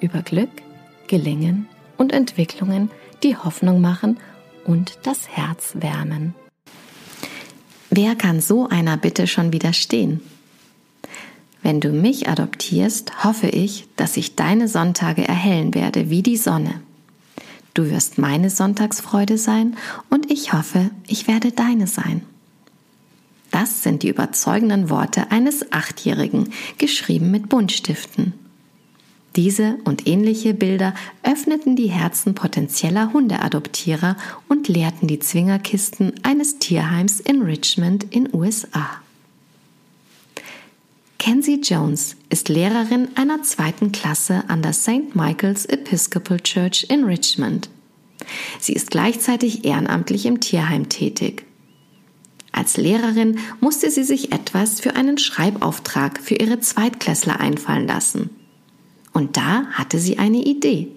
über Glück, Gelingen und Entwicklungen, die Hoffnung machen und das Herz wärmen. Wer kann so einer Bitte schon widerstehen? Wenn du mich adoptierst, hoffe ich, dass ich deine Sonntage erhellen werde wie die Sonne. Du wirst meine Sonntagsfreude sein und ich hoffe, ich werde deine sein. Das sind die überzeugenden Worte eines Achtjährigen, geschrieben mit Buntstiften. Diese und ähnliche Bilder öffneten die Herzen potenzieller Hundeadoptierer und leerten die Zwingerkisten eines Tierheims in Richmond in USA. Kenzie Jones ist Lehrerin einer zweiten Klasse an der St. Michael's Episcopal Church in Richmond. Sie ist gleichzeitig ehrenamtlich im Tierheim tätig. Als Lehrerin musste sie sich etwas für einen Schreibauftrag für ihre Zweitklässler einfallen lassen. Und da hatte sie eine Idee.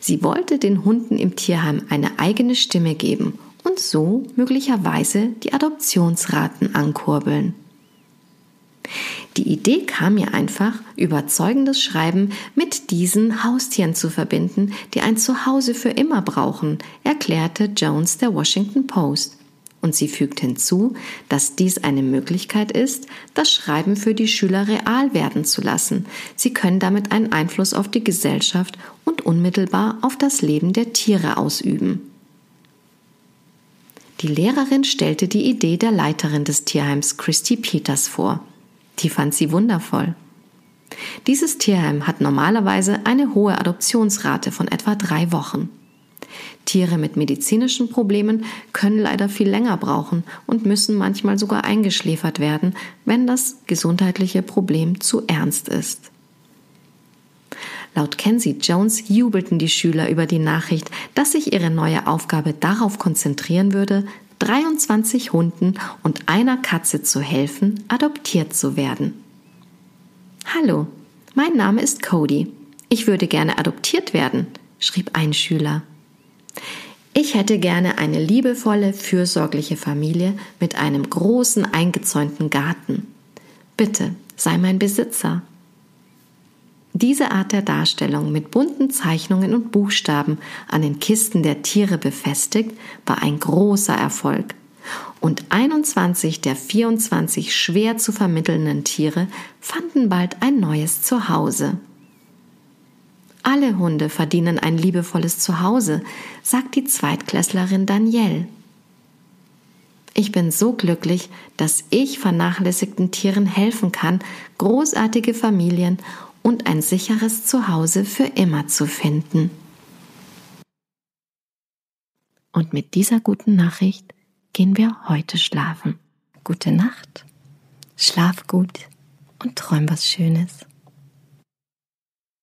Sie wollte den Hunden im Tierheim eine eigene Stimme geben und so möglicherweise die Adoptionsraten ankurbeln. Die Idee kam mir einfach, überzeugendes Schreiben mit diesen Haustieren zu verbinden, die ein Zuhause für immer brauchen, erklärte Jones der Washington Post. Und sie fügt hinzu, dass dies eine Möglichkeit ist, das Schreiben für die Schüler real werden zu lassen. Sie können damit einen Einfluss auf die Gesellschaft und unmittelbar auf das Leben der Tiere ausüben. Die Lehrerin stellte die Idee der Leiterin des Tierheims Christy Peters vor. Die fand sie wundervoll. Dieses Tierheim hat normalerweise eine hohe Adoptionsrate von etwa drei Wochen. Tiere mit medizinischen Problemen können leider viel länger brauchen und müssen manchmal sogar eingeschläfert werden, wenn das gesundheitliche Problem zu ernst ist. Laut Kenzie Jones jubelten die Schüler über die Nachricht, dass sich ihre neue Aufgabe darauf konzentrieren würde, 23 Hunden und einer Katze zu helfen, adoptiert zu werden. Hallo, mein Name ist Cody. Ich würde gerne adoptiert werden, schrieb ein Schüler. Ich hätte gerne eine liebevolle, fürsorgliche Familie mit einem großen eingezäunten Garten. Bitte, sei mein Besitzer. Diese Art der Darstellung mit bunten Zeichnungen und Buchstaben an den Kisten der Tiere befestigt, war ein großer Erfolg. Und 21 der 24 schwer zu vermittelnden Tiere fanden bald ein neues Zuhause. Alle Hunde verdienen ein liebevolles Zuhause, sagt die Zweitklässlerin Danielle. Ich bin so glücklich, dass ich vernachlässigten Tieren helfen kann, großartige Familien und ein sicheres Zuhause für immer zu finden. Und mit dieser guten Nachricht gehen wir heute schlafen. Gute Nacht, schlaf gut und träum was Schönes.